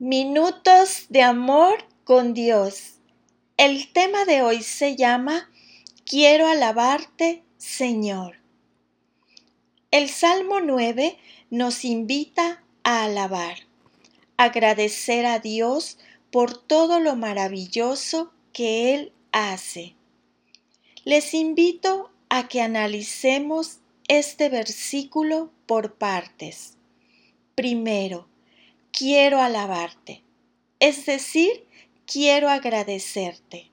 Minutos de amor con Dios. El tema de hoy se llama Quiero alabarte, Señor. El Salmo 9 nos invita a alabar, agradecer a Dios por todo lo maravilloso que Él hace. Les invito a que analicemos este versículo por partes. Primero, quiero alabarte, es decir, quiero agradecerte.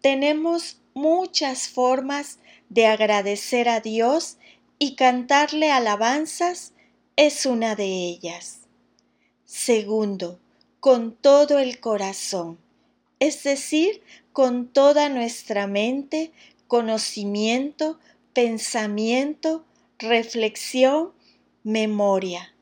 Tenemos muchas formas de agradecer a Dios y cantarle alabanzas es una de ellas. Segundo, con todo el corazón, es decir, con toda nuestra mente, conocimiento, pensamiento, reflexión, memoria.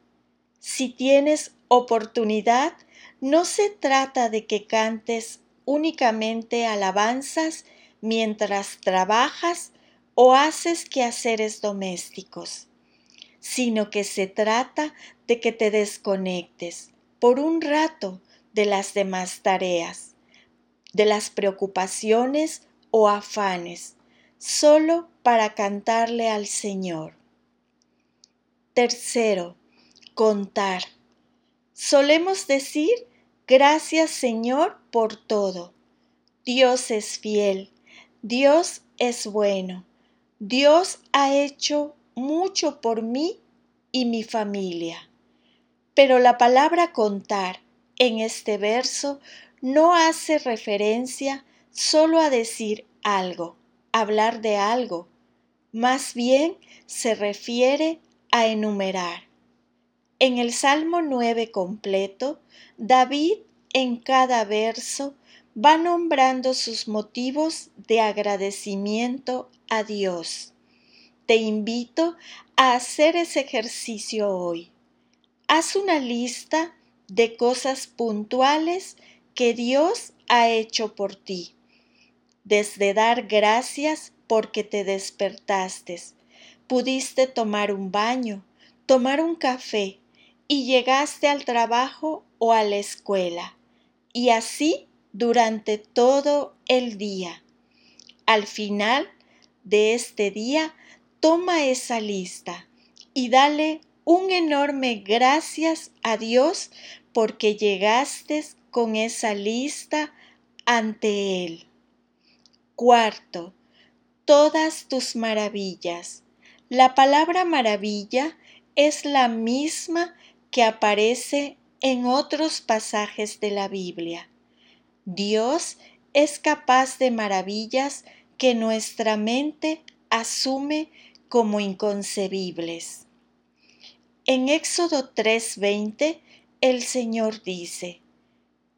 Si tienes oportunidad, no se trata de que cantes únicamente alabanzas mientras trabajas o haces quehaceres domésticos, sino que se trata de que te desconectes por un rato de las demás tareas, de las preocupaciones o afanes, solo para cantarle al Señor. Tercero, contar. Solemos decir, gracias Señor por todo. Dios es fiel, Dios es bueno, Dios ha hecho mucho por mí y mi familia. Pero la palabra contar en este verso no hace referencia solo a decir algo, hablar de algo, más bien se refiere a enumerar. En el Salmo 9 completo, David en cada verso va nombrando sus motivos de agradecimiento a Dios. Te invito a hacer ese ejercicio hoy. Haz una lista de cosas puntuales que Dios ha hecho por ti. Desde dar gracias porque te despertaste, pudiste tomar un baño, tomar un café, y llegaste al trabajo o a la escuela, y así durante todo el día. Al final de este día, toma esa lista y dale un enorme gracias a Dios porque llegaste con esa lista ante Él. Cuarto, todas tus maravillas. La palabra maravilla es la misma que aparece en otros pasajes de la Biblia. Dios es capaz de maravillas que nuestra mente asume como inconcebibles. En Éxodo 3:20 el Señor dice,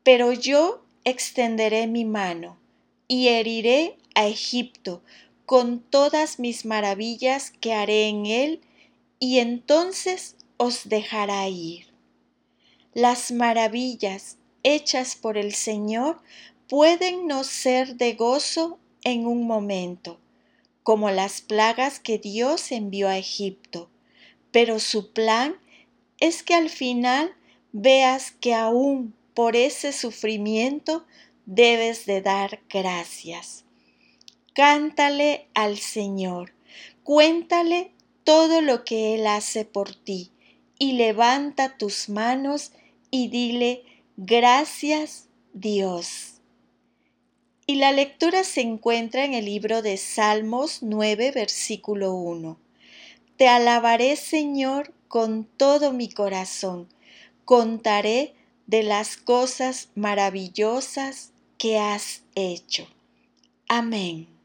Pero yo extenderé mi mano y heriré a Egipto con todas mis maravillas que haré en él, y entonces os dejará ir. Las maravillas hechas por el Señor pueden no ser de gozo en un momento, como las plagas que Dios envió a Egipto, pero su plan es que al final veas que aún por ese sufrimiento debes de dar gracias. Cántale al Señor, cuéntale todo lo que Él hace por ti y levanta tus manos y dile, gracias Dios. Y la lectura se encuentra en el libro de Salmos 9, versículo 1. Te alabaré, Señor, con todo mi corazón. Contaré de las cosas maravillosas que has hecho. Amén.